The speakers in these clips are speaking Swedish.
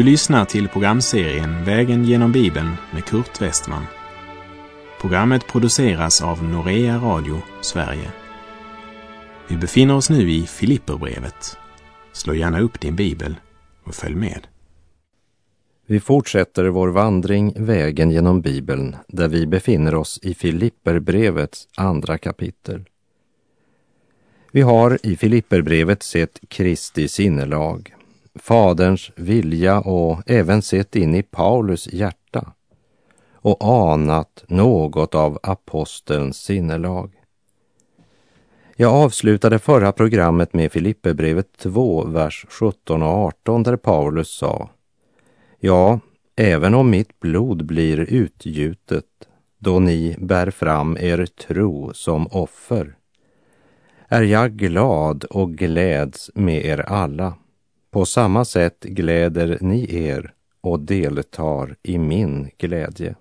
Du lyssnar till programserien Vägen genom Bibeln med Kurt Westman. Programmet produceras av Norea Radio Sverige. Vi befinner oss nu i Filipperbrevet. Slå gärna upp din bibel och följ med. Vi fortsätter vår vandring Vägen genom Bibeln där vi befinner oss i Filipperbrevets andra kapitel. Vi har i Filipperbrevet sett Kristi sinnelag, Faderns vilja och även sett in i Paulus hjärta och anat något av apostelns sinnelag. Jag avslutade förra programmet med Filipperbrevet 2, vers 17 och 18 där Paulus sa Ja, även om mitt blod blir utgjutet då ni bär fram er tro som offer är jag glad och gläds med er alla. På samma sätt gläder ni er och deltar i min glädje.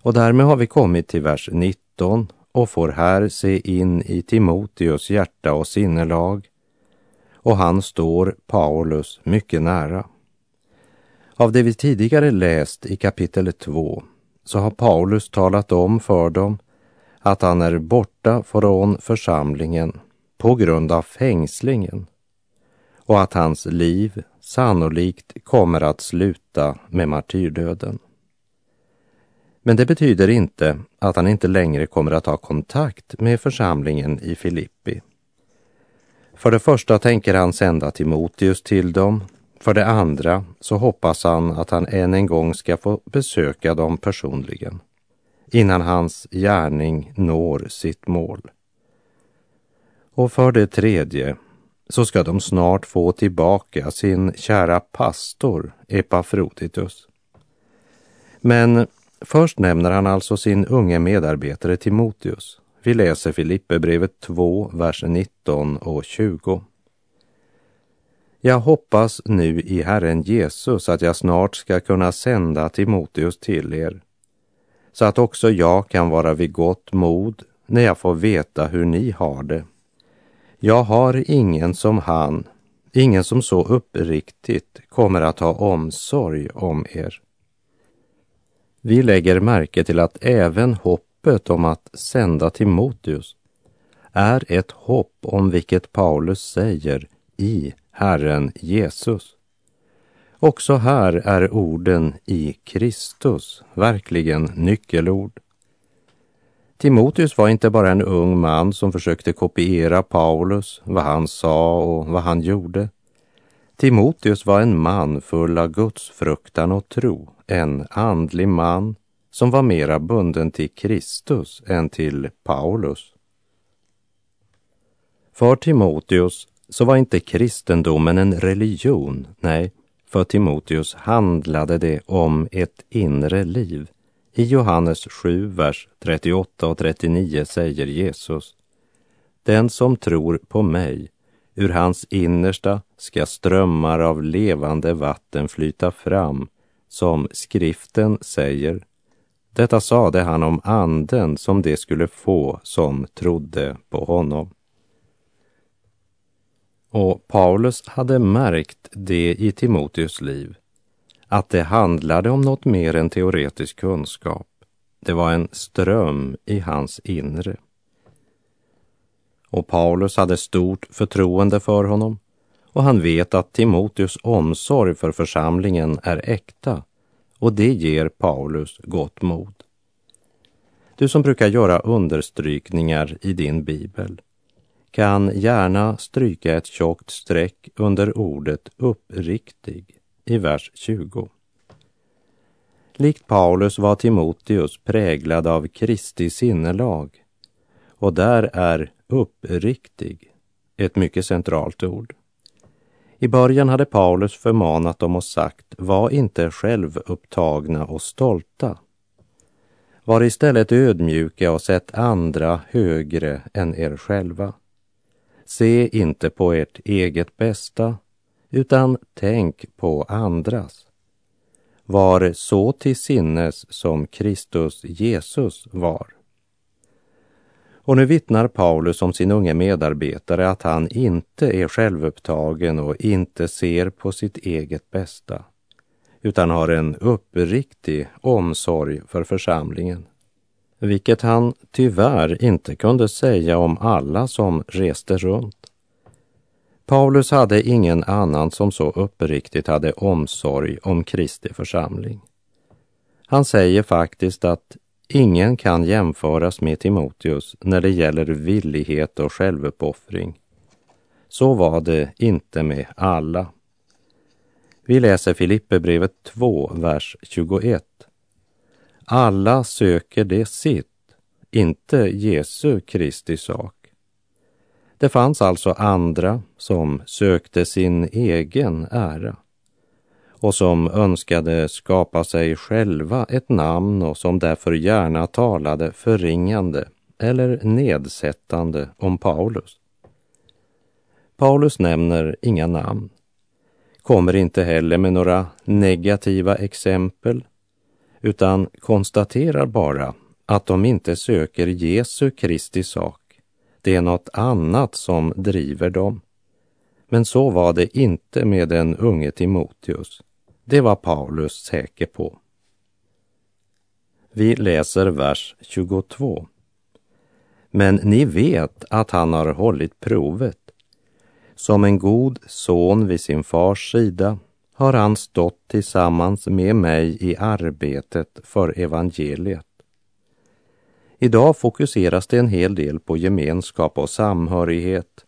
Och därmed har vi kommit till vers 19 och får här se in i Timoteus hjärta och sinnelag. Och han står Paulus mycket nära. Av det vi tidigare läst i kapitel 2 så har Paulus talat om för dem att han är borta från församlingen på grund av fängslingen och att hans liv sannolikt kommer att sluta med martyrdöden. Men det betyder inte att han inte längre kommer att ha kontakt med församlingen i Filippi. För det första tänker han sända Timoteus till dem. För det andra så hoppas han att han än en gång ska få besöka dem personligen innan hans gärning når sitt mål. Och för det tredje så ska de snart få tillbaka sin kära pastor Epafroditus. Men först nämner han alltså sin unge medarbetare Timoteus. Vi läser Filipperbrevet 2, vers 19 och 20. Jag hoppas nu i Herren Jesus att jag snart ska kunna sända Timoteus till er så att också jag kan vara vid gott mod när jag får veta hur ni har det. Jag har ingen som han, ingen som så uppriktigt kommer att ha omsorg om er. Vi lägger märke till att även hoppet om att sända Timoteus är ett hopp om vilket Paulus säger i Herren Jesus. Också här är orden i Kristus verkligen nyckelord. Timoteus var inte bara en ung man som försökte kopiera Paulus, vad han sa och vad han gjorde. Timoteus var en man full av Guds fruktan och tro, en andlig man som var mera bunden till Kristus än till Paulus. För Timoteus så var inte kristendomen en religion, nej, för Timoteus handlade det om ett inre liv. I Johannes 7, vers 38 och 39 säger Jesus Den som tror på mig, ur hans innersta ska strömmar av levande vatten flyta fram, som skriften säger. Detta sade han om anden som det skulle få som trodde på honom. Och Paulus hade märkt det i Timoteus liv, att det handlade om något mer än teoretisk kunskap. Det var en ström i hans inre. Och Paulus hade stort förtroende för honom och han vet att Timoteus omsorg för församlingen är äkta och det ger Paulus gott mod. Du som brukar göra understrykningar i din bibel, kan gärna stryka ett tjockt streck under ordet uppriktig i vers 20. Likt Paulus var Timoteus präglad av Kristi sinnelag och där är uppriktig ett mycket centralt ord. I början hade Paulus förmanat dem och sagt, var inte självupptagna och stolta. Var istället ödmjuka och sätt andra högre än er själva. Se inte på ert eget bästa, utan tänk på andras. Var så till sinnes som Kristus Jesus var. Och nu vittnar Paulus om sin unge medarbetare att han inte är självupptagen och inte ser på sitt eget bästa, utan har en uppriktig omsorg för församlingen. Vilket han tyvärr inte kunde säga om alla som reste runt. Paulus hade ingen annan som så uppriktigt hade omsorg om Kristi församling. Han säger faktiskt att ingen kan jämföras med Timoteus när det gäller villighet och självuppoffring. Så var det inte med alla. Vi läser Filipperbrevet 2, vers 21. Alla söker det sitt, inte Jesu Kristi sak. Det fanns alltså andra som sökte sin egen ära och som önskade skapa sig själva ett namn och som därför gärna talade förringande eller nedsättande om Paulus. Paulus nämner inga namn, kommer inte heller med några negativa exempel, utan konstaterar bara att de inte söker Jesu Kristi sak. Det är något annat som driver dem. Men så var det inte med den unge Timoteus. Det var Paulus säker på. Vi läser vers 22. Men ni vet att han har hållit provet. Som en god son vid sin fars sida har han stått tillsammans med mig i arbetet för evangeliet. Idag fokuseras det en hel del på gemenskap och samhörighet.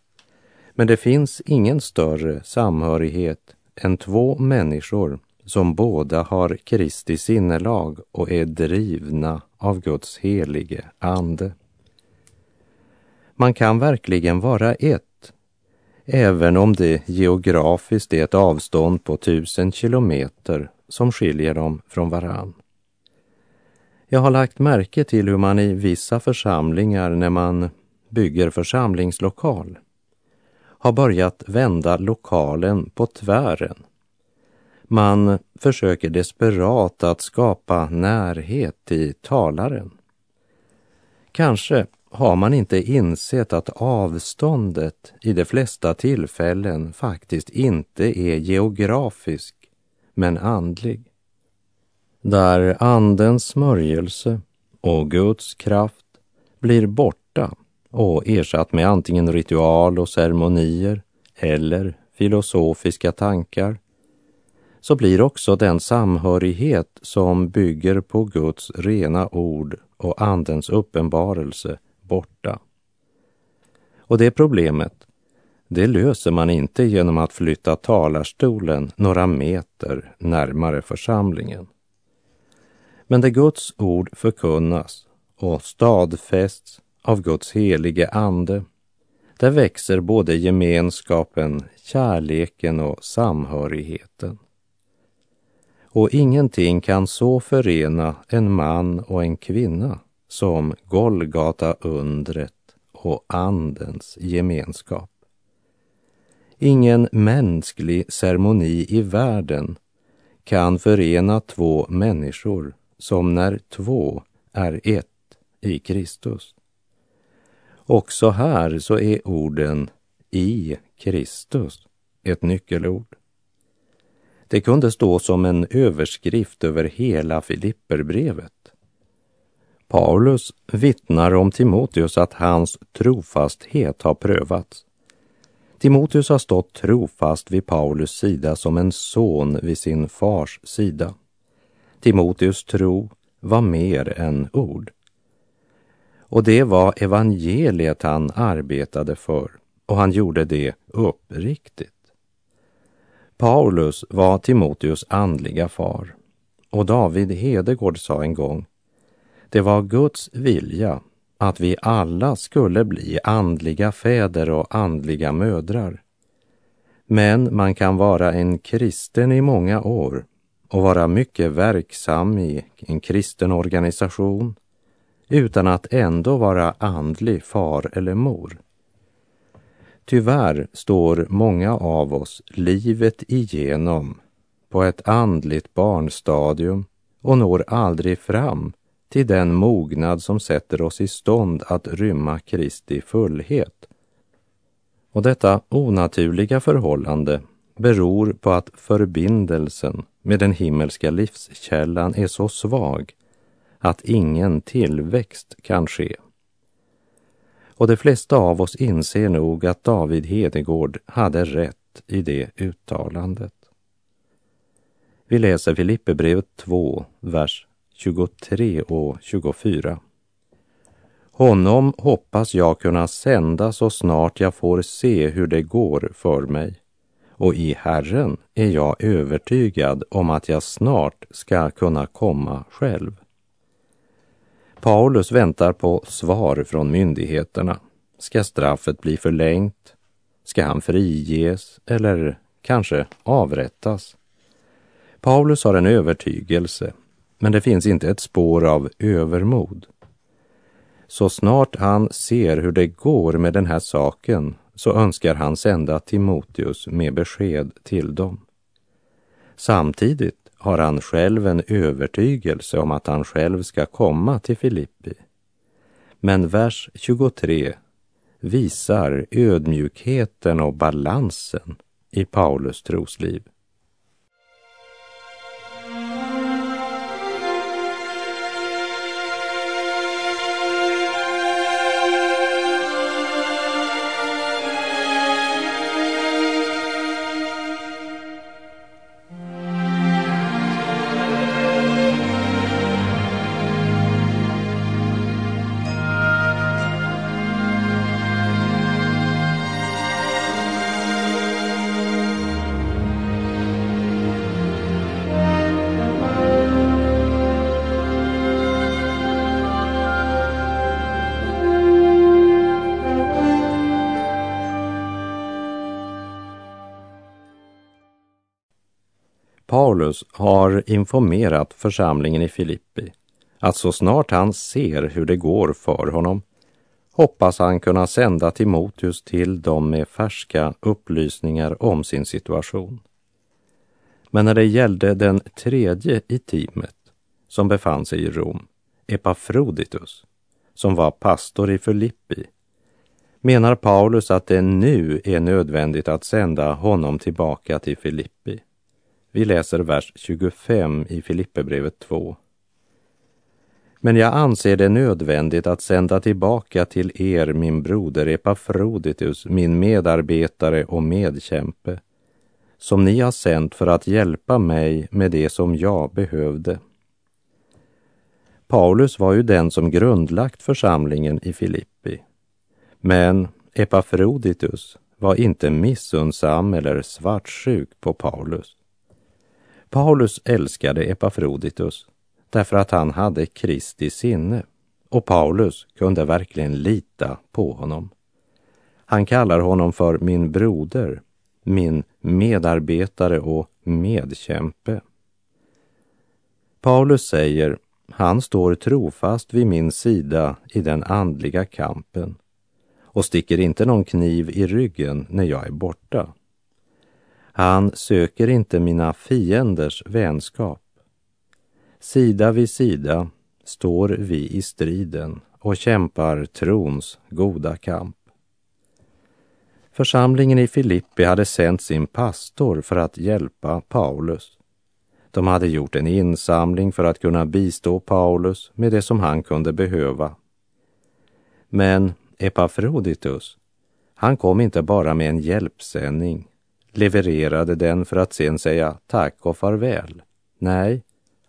Men det finns ingen större samhörighet än två människor som båda har Kristi sinnelag och är drivna av Guds helige ande. Man kan verkligen vara ett, även om det geografiskt är ett avstånd på tusen kilometer som skiljer dem från varann. Jag har lagt märke till hur man i vissa församlingar när man bygger församlingslokal har börjat vända lokalen på tvären man försöker desperat att skapa närhet i talaren. Kanske har man inte insett att avståndet i de flesta tillfällen faktiskt inte är geografisk, men andlig. Där Andens smörjelse och Guds kraft blir borta och ersatt med antingen ritual och ceremonier eller filosofiska tankar så blir också den samhörighet som bygger på Guds rena ord och Andens uppenbarelse borta. Och det problemet, det löser man inte genom att flytta talarstolen några meter närmare församlingen. Men där Guds ord förkunnas och stadfästs av Guds helige ande, där växer både gemenskapen, kärleken och samhörigheten. Och ingenting kan så förena en man och en kvinna som Golgata-undret och Andens gemenskap. Ingen mänsklig ceremoni i världen kan förena två människor som när två är ett i Kristus. Också här så är orden i Kristus ett nyckelord. Det kunde stå som en överskrift över hela Filipperbrevet. Paulus vittnar om Timoteus att hans trofasthet har prövats. Timoteus har stått trofast vid Paulus sida som en son vid sin fars sida. Timoteus tro var mer än ord. Och det var evangeliet han arbetade för och han gjorde det uppriktigt. Paulus var Timoteus andliga far och David Hedegård sa en gång det var Guds vilja att vi alla skulle bli andliga fäder och andliga mödrar. Men man kan vara en kristen i många år och vara mycket verksam i en kristen organisation utan att ändå vara andlig far eller mor. Tyvärr står många av oss livet igenom på ett andligt barnstadium och når aldrig fram till den mognad som sätter oss i stånd att rymma Kristi fullhet. Och detta onaturliga förhållande beror på att förbindelsen med den himmelska livskällan är så svag att ingen tillväxt kan ske. Och de flesta av oss inser nog att David Hedegård hade rätt i det uttalandet. Vi läser Filipperbrevet 2, vers 23 och 24. Honom hoppas jag kunna sända så snart jag får se hur det går för mig. Och i Herren är jag övertygad om att jag snart ska kunna komma själv. Paulus väntar på svar från myndigheterna. Ska straffet bli förlängt? Ska han friges eller kanske avrättas? Paulus har en övertygelse, men det finns inte ett spår av övermod. Så snart han ser hur det går med den här saken så önskar han sända Timoteus med besked till dem. Samtidigt har han själv en övertygelse om att han själv ska komma till Filippi. Men vers 23 visar ödmjukheten och balansen i Paulus trosliv. Paulus har informerat församlingen i Filippi att så snart han ser hur det går för honom hoppas han kunna sända Timoteus till dem med färska upplysningar om sin situation. Men när det gällde den tredje i teamet som befann sig i Rom, Epafroditus, som var pastor i Filippi, menar Paulus att det nu är nödvändigt att sända honom tillbaka till Filippi. Vi läser vers 25 i Filipperbrevet 2. Men jag anser det nödvändigt att sända tillbaka till er min broder Epafroditus, min medarbetare och medkämpe, som ni har sänt för att hjälpa mig med det som jag behövde. Paulus var ju den som grundlagt församlingen i Filippi. Men Epafroditus var inte missunnsam eller svartsjuk på Paulus. Paulus älskade Epafroditus därför att han hade Kristi sinne och Paulus kunde verkligen lita på honom. Han kallar honom för min broder, min medarbetare och medkämpe. Paulus säger, han står trofast vid min sida i den andliga kampen och sticker inte någon kniv i ryggen när jag är borta. Han söker inte mina fienders vänskap. Sida vid sida står vi i striden och kämpar trons goda kamp. Församlingen i Filippi hade sänt sin pastor för att hjälpa Paulus. De hade gjort en insamling för att kunna bistå Paulus med det som han kunde behöva. Men Epafroditus, han kom inte bara med en hjälpsändning levererade den för att sen säga tack och farväl. Nej,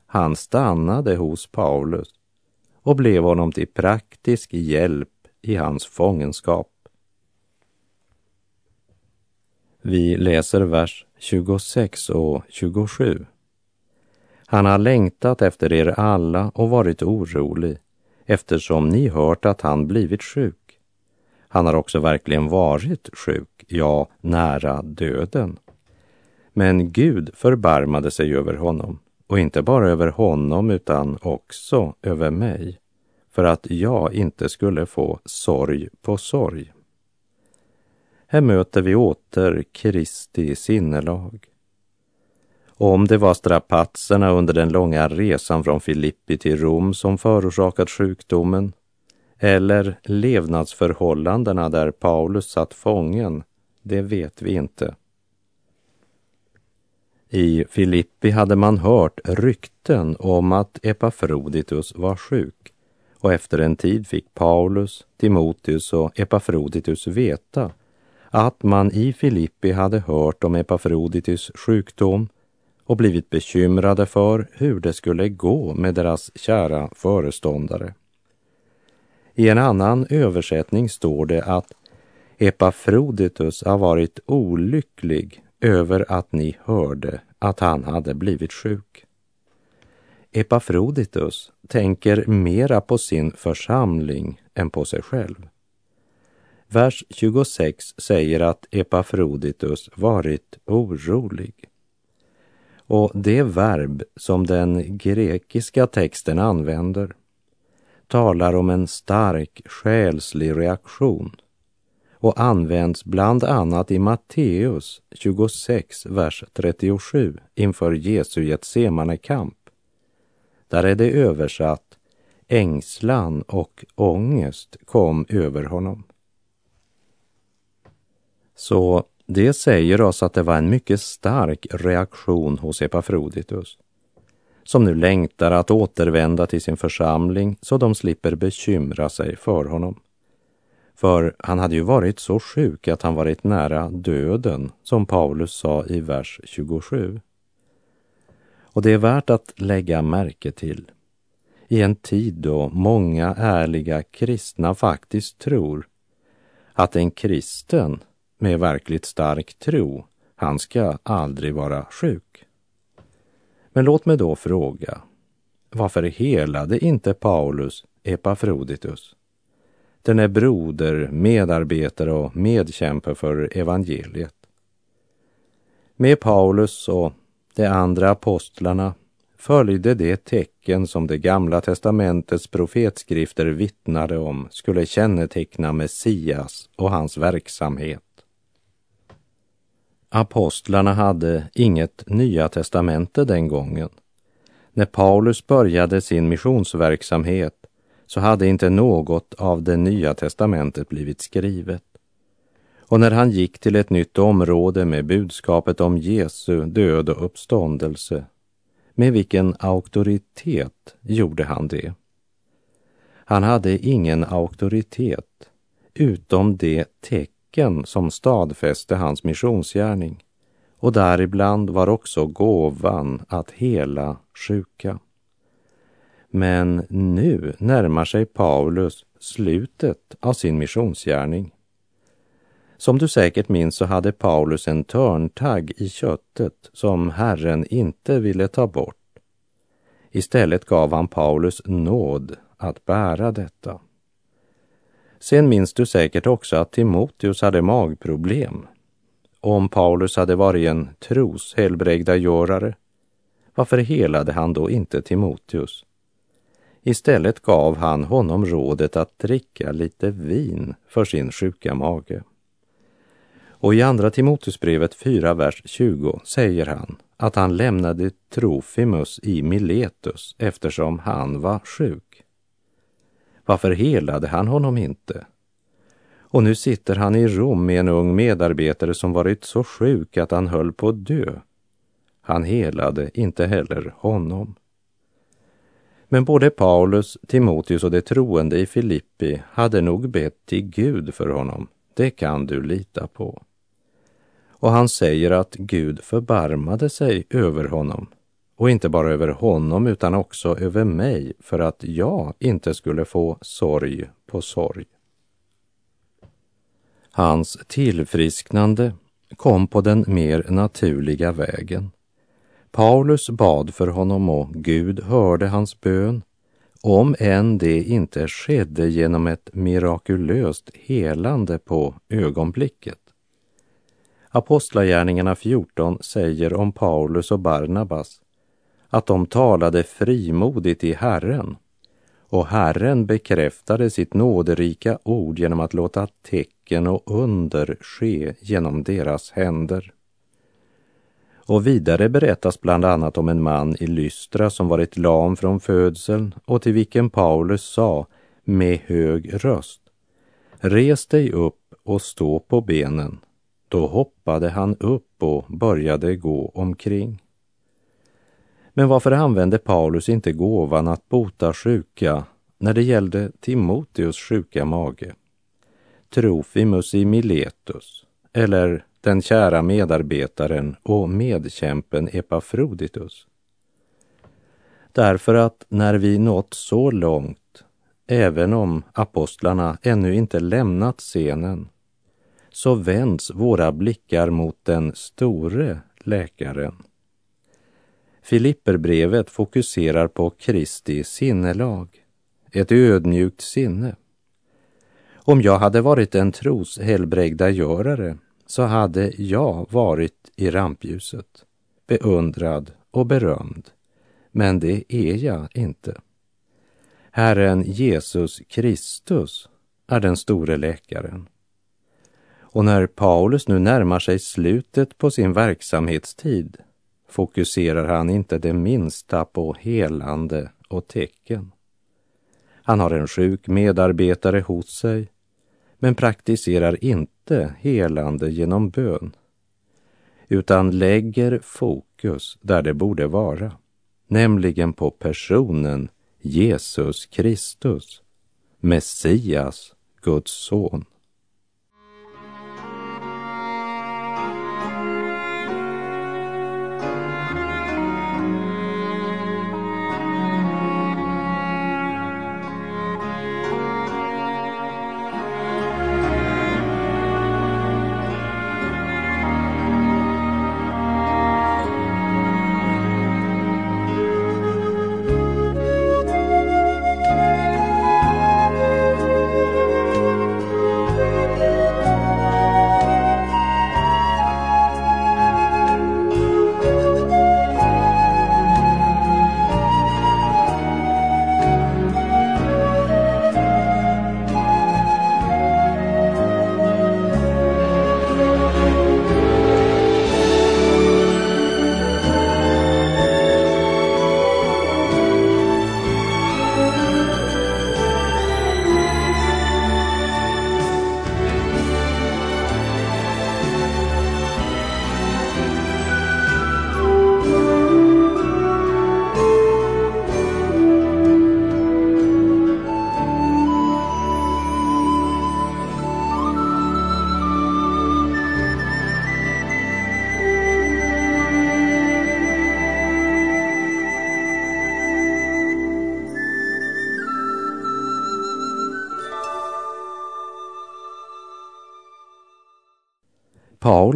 han stannade hos Paulus och blev honom till praktisk hjälp i hans fångenskap. Vi läser vers 26 och 27. Han har längtat efter er alla och varit orolig eftersom ni hört att han blivit sjuk. Han har också verkligen varit sjuk, ja, nära döden. Men Gud förbarmade sig över honom, och inte bara över honom utan också över mig, för att jag inte skulle få sorg på sorg. Här möter vi åter Kristi sinnelag. Om det var strapatserna under den långa resan från Filippi till Rom som förorsakat sjukdomen eller levnadsförhållandena där Paulus satt fången, det vet vi inte. I Filippi hade man hört rykten om att Epafroditus var sjuk och efter en tid fick Paulus, Timoteus och Epafroditus veta att man i Filippi hade hört om Epafroditus sjukdom och blivit bekymrade för hur det skulle gå med deras kära föreståndare. I en annan översättning står det att Epafroditus har varit olycklig över att ni hörde att han hade blivit sjuk. Epafroditus tänker mera på sin församling än på sig själv. Vers 26 säger att Epafroditus varit orolig. Och det verb som den grekiska texten använder talar om en stark själslig reaktion och används bland annat i Matteus 26, vers 37 inför Jesu Getsemane kamp. Där är det översatt ängslan och ångest kom över honom. Så det säger oss att det var en mycket stark reaktion hos Epafroditus som nu längtar att återvända till sin församling så de slipper bekymra sig för honom. För han hade ju varit så sjuk att han varit nära döden, som Paulus sa i vers 27. Och det är värt att lägga märke till i en tid då många ärliga kristna faktiskt tror att en kristen med verkligt stark tro, han ska aldrig vara sjuk. Men låt mig då fråga, varför helade inte Paulus Epafroditus? Den är broder, medarbetare och medkämpe för evangeliet. Med Paulus och de andra apostlarna följde det tecken som det gamla testamentets profetskrifter vittnade om skulle känneteckna Messias och hans verksamhet. Apostlarna hade inget nya testamente den gången. När Paulus började sin missionsverksamhet så hade inte något av det nya testamentet blivit skrivet. Och när han gick till ett nytt område med budskapet om Jesu död och uppståndelse, med vilken auktoritet gjorde han det? Han hade ingen auktoritet utom det tecken tecken som stadfäste hans missionsgärning och däribland var också gåvan att hela sjuka. Men nu närmar sig Paulus slutet av sin missionsgärning. Som du säkert minns så hade Paulus en törntagg i köttet som Herren inte ville ta bort. Istället gav han Paulus nåd att bära detta. Sen minns du säkert också att Timoteus hade magproblem. Om Paulus hade varit en tros helbrägdagörare, varför helade han då inte Timoteus? Istället gav han honom rådet att dricka lite vin för sin sjuka mage. Och i Andra Timoteusbrevet 4, vers 20 säger han att han lämnade Trofimus i Miletus eftersom han var sjuk. Varför helade han honom inte? Och nu sitter han i Rom med en ung medarbetare som varit så sjuk att han höll på att dö. Han helade inte heller honom. Men både Paulus, Timoteus och de troende i Filippi hade nog bett till Gud för honom. Det kan du lita på. Och han säger att Gud förbarmade sig över honom och inte bara över honom utan också över mig för att jag inte skulle få sorg på sorg. Hans tillfrisknande kom på den mer naturliga vägen. Paulus bad för honom och Gud hörde hans bön, om än det inte skedde genom ett mirakulöst helande på ögonblicket. Apostlagärningarna 14 säger om Paulus och Barnabas att de talade frimodigt i Herren och Herren bekräftade sitt nåderika ord genom att låta tecken och under ske genom deras händer. Och vidare berättas bland annat om en man i Lystra som varit lam från födseln och till vilken Paulus sa med hög röst Res dig upp och stå på benen. Då hoppade han upp och började gå omkring. Men varför använde Paulus inte gåvan att bota sjuka när det gällde Timoteus sjuka mage? Trofimus i Miletus eller den kära medarbetaren och medkämpen Epafroditus. Därför att när vi nått så långt, även om apostlarna ännu inte lämnat scenen, så vänds våra blickar mot den store läkaren. Filipperbrevet fokuserar på Kristi sinnelag, ett ödmjukt sinne. Om jag hade varit en troshelbrägdagörare så hade jag varit i rampljuset, beundrad och berömd. Men det är jag inte. Herren Jesus Kristus är den store läkaren. Och när Paulus nu närmar sig slutet på sin verksamhetstid fokuserar han inte det minsta på helande och tecken. Han har en sjuk medarbetare hos sig men praktiserar inte helande genom bön utan lägger fokus där det borde vara, nämligen på personen Jesus Kristus, Messias, Guds son.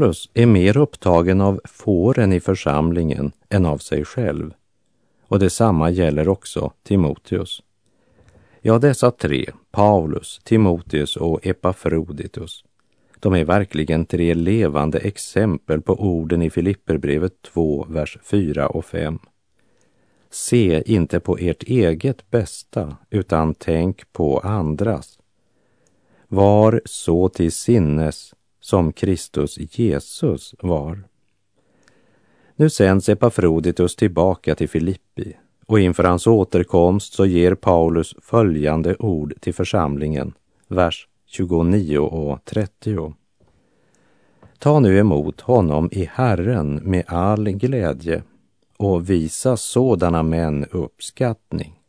Paulus är mer upptagen av fåren i församlingen än av sig själv. Och detsamma gäller också Timoteus. Ja, dessa tre, Paulus, Timoteus och Epafroditus, de är verkligen tre levande exempel på orden i Filipperbrevet 2, vers 4 och 5. Se inte på ert eget bästa, utan tänk på andras. Var så till sinnes som Kristus Jesus var. Nu sänds Epafroditus tillbaka till Filippi och inför hans återkomst så ger Paulus följande ord till församlingen, vers 29 och 30. Ta nu emot honom i Herren med all glädje och visa sådana män uppskattning.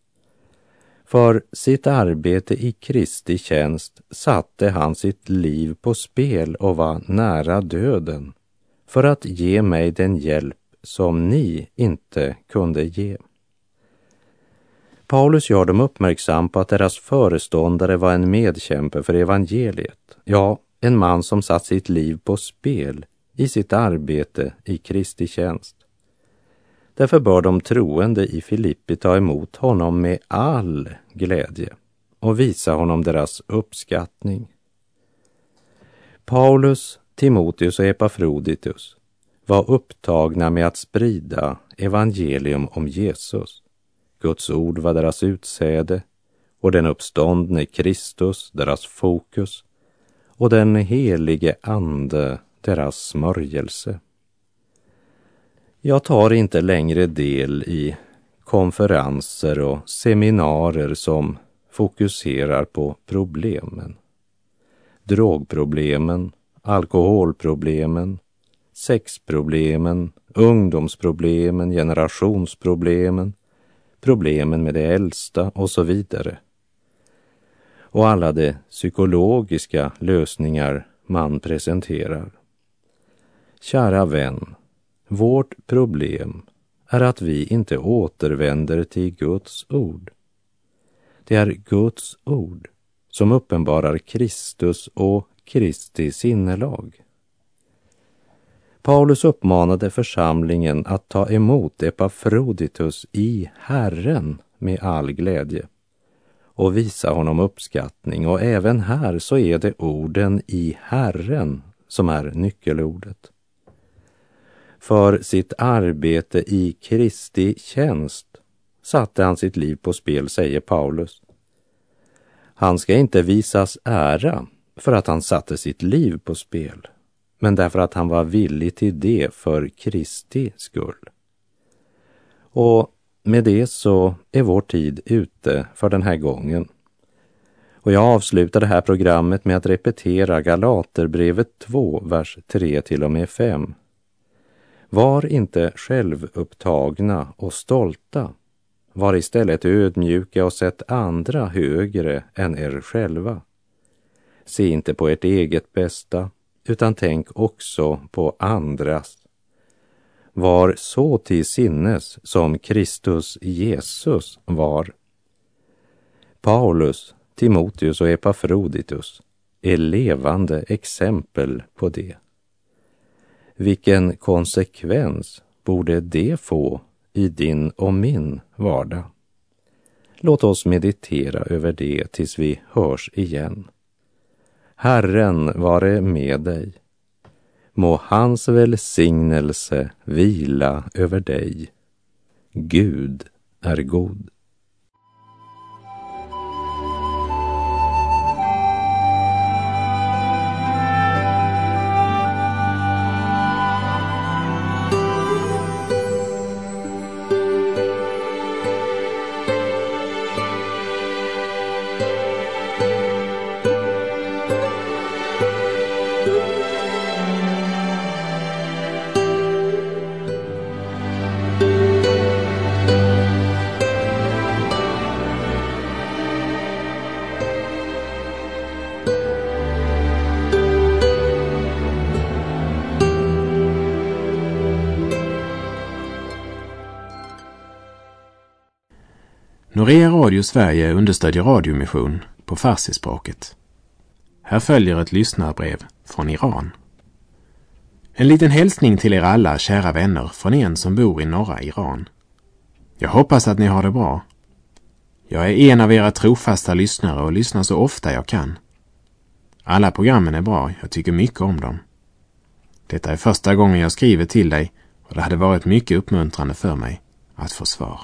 För sitt arbete i Kristi tjänst satte han sitt liv på spel och var nära döden för att ge mig den hjälp som ni inte kunde ge. Paulus gör dem uppmärksam på att deras föreståndare var en medkämpe för evangeliet, ja, en man som satt sitt liv på spel i sitt arbete i Kristi tjänst. Därför bör de troende i Filippi ta emot honom med all glädje och visa honom deras uppskattning. Paulus, Timoteus och Epafroditus var upptagna med att sprida evangelium om Jesus. Guds ord var deras utsäde och den uppståndne Kristus deras fokus och den helige Ande deras smörjelse. Jag tar inte längre del i konferenser och seminarier som fokuserar på problemen. Drogproblemen, alkoholproblemen, sexproblemen, ungdomsproblemen, generationsproblemen, problemen med de äldsta och så vidare. Och alla de psykologiska lösningar man presenterar. Kära vän, vårt problem är att vi inte återvänder till Guds ord. Det är Guds ord som uppenbarar Kristus och Kristi sinnelag. Paulus uppmanade församlingen att ta emot Epafroditus i Herren med all glädje och visa honom uppskattning och även här så är det orden i Herren som är nyckelordet. För sitt arbete i Kristi tjänst satte han sitt liv på spel, säger Paulus. Han ska inte visas ära för att han satte sitt liv på spel, men därför att han var villig till det för Kristi skull. Och med det så är vår tid ute för den här gången. Och jag avslutar det här programmet med att repetera Galaterbrevet 2, vers 3 till och med 5. Var inte självupptagna och stolta. Var istället ödmjuka och sätt andra högre än er själva. Se inte på ert eget bästa, utan tänk också på andras. Var så till sinnes som Kristus Jesus var. Paulus, Timoteus och Epafroditus är levande exempel på det. Vilken konsekvens borde det få i din och min vardag? Låt oss meditera över det tills vi hörs igen. Herren vare med dig. Må hans välsignelse vila över dig. Gud är god. Norea Radio Sverige understödjer radiomission på farsispråket. Här följer ett lyssnarbrev från Iran. En liten hälsning till er alla kära vänner från en som bor i norra Iran. Jag hoppas att ni har det bra. Jag är en av era trofasta lyssnare och lyssnar så ofta jag kan. Alla programmen är bra, jag tycker mycket om dem. Detta är första gången jag skriver till dig och det hade varit mycket uppmuntrande för mig att få svar.